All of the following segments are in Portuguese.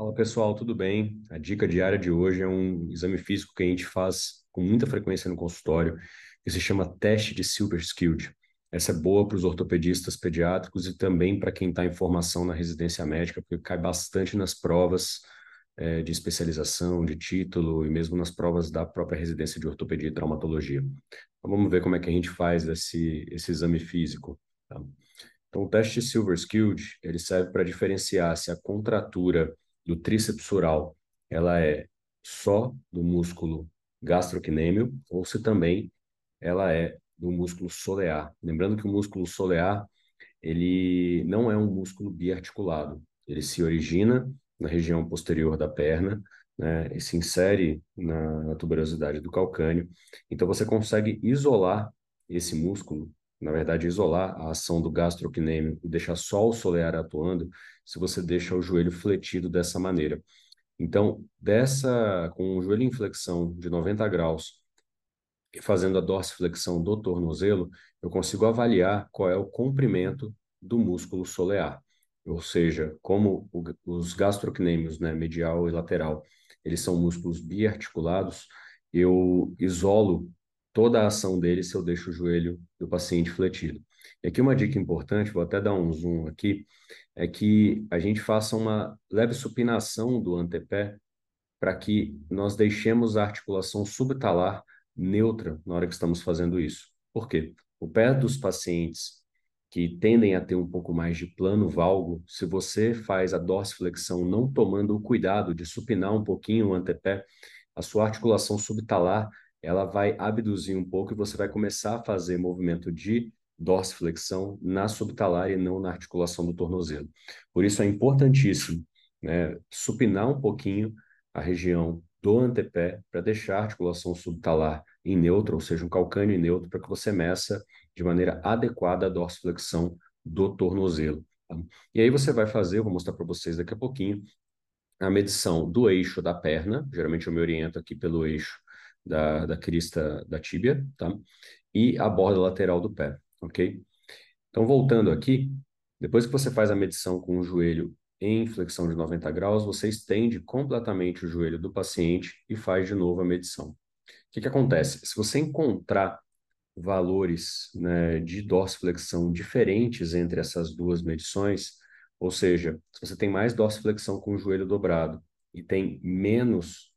Fala pessoal, tudo bem? A dica diária de hoje é um exame físico que a gente faz com muita frequência no consultório, que se chama teste de Silver Skilled. Essa é boa para os ortopedistas pediátricos e também para quem está em formação na residência médica, porque cai bastante nas provas é, de especialização, de título e mesmo nas provas da própria residência de ortopedia e traumatologia. Então, vamos ver como é que a gente faz esse, esse exame físico. Tá? Então, o teste Silver Skilled ele serve para diferenciar se a contratura do tríceps oral ela é só do músculo gastrocnêmio ou se também ela é do músculo solear. Lembrando que o músculo solear ele não é um músculo biarticulado. Ele se origina na região posterior da perna, né, e se insere na, na tuberosidade do calcâneo. Então você consegue isolar esse músculo na verdade, isolar a ação do gastrocnêmio e deixar só o solear atuando, se você deixa o joelho fletido dessa maneira. Então, dessa, com o joelho em flexão de 90 graus e fazendo a dorsiflexão do tornozelo, eu consigo avaliar qual é o comprimento do músculo solear. Ou seja, como o, os gastrocnêmios, né, medial e lateral, eles são músculos biarticulados, eu isolo toda a ação dele se eu deixo o joelho do paciente fletido. E aqui uma dica importante, vou até dar um zoom aqui, é que a gente faça uma leve supinação do antepé para que nós deixemos a articulação subtalar neutra na hora que estamos fazendo isso. Por quê? O pé dos pacientes que tendem a ter um pouco mais de plano valgo, se você faz a dorsiflexão não tomando o cuidado de supinar um pouquinho o antepé, a sua articulação subtalar ela vai abduzir um pouco e você vai começar a fazer movimento de dorsiflexão na subtalar e não na articulação do tornozelo. Por isso é importantíssimo né, supinar um pouquinho a região do antepé para deixar a articulação subtalar em neutro, ou seja, um calcâneo em neutro, para que você meça de maneira adequada a dorsiflexão do tornozelo. Tá? E aí você vai fazer, eu vou mostrar para vocês daqui a pouquinho, a medição do eixo da perna, geralmente eu me oriento aqui pelo eixo da, da crista da tíbia, tá? E a borda lateral do pé, ok? Então, voltando aqui, depois que você faz a medição com o joelho em flexão de 90 graus, você estende completamente o joelho do paciente e faz de novo a medição. O que, que acontece? Se você encontrar valores né, de dorsiflexão diferentes entre essas duas medições, ou seja, se você tem mais dorsiflexão com o joelho dobrado e tem menos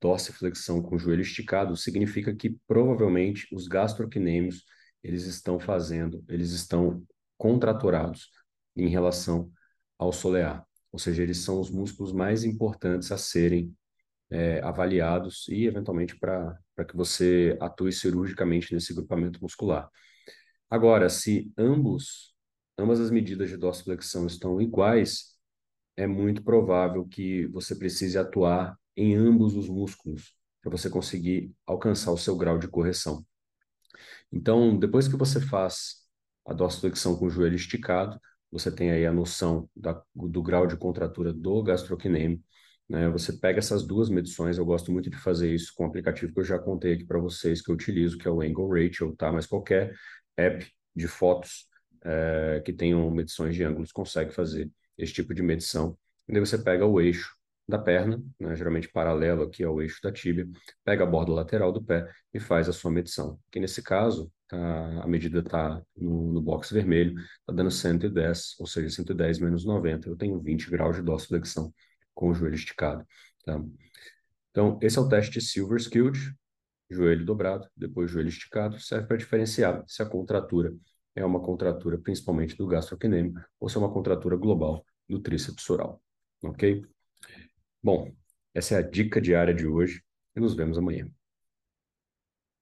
dorsiflexão com o joelho esticado, significa que provavelmente os gastrocnêmios eles estão fazendo, eles estão contraturados em relação ao solear. Ou seja, eles são os músculos mais importantes a serem é, avaliados e, eventualmente, para que você atue cirurgicamente nesse grupamento muscular. Agora, se ambos, ambas as medidas de dorsiflexão estão iguais, é muito provável que você precise atuar em ambos os músculos para você conseguir alcançar o seu grau de correção. Então, depois que você faz a dorsiflexão com o joelho esticado, você tem aí a noção da, do grau de contratura do gastrocnêmio. Né? Você pega essas duas medições, eu gosto muito de fazer isso com um aplicativo que eu já contei aqui para vocês, que eu utilizo, que é o Angle Ratio, tá? Mas qualquer app de fotos é, que tenham medições de ângulos consegue fazer esse tipo de medição. E daí você pega o eixo da perna, né, geralmente paralelo aqui ao eixo da tíbia, pega a borda lateral do pé e faz a sua medição. Que nesse caso, tá, a medida está no, no box vermelho, está dando 110, ou seja, 110 menos 90. Eu tenho 20 graus de dorsiflexão com o joelho esticado. Tá? Então, esse é o teste Silver Skilled, joelho dobrado, depois joelho esticado, serve para diferenciar se a contratura é uma contratura principalmente do gastrocnêmio ou se é uma contratura global do tríceps oral. Ok? Bom, essa é a dica diária de hoje e nos vemos amanhã.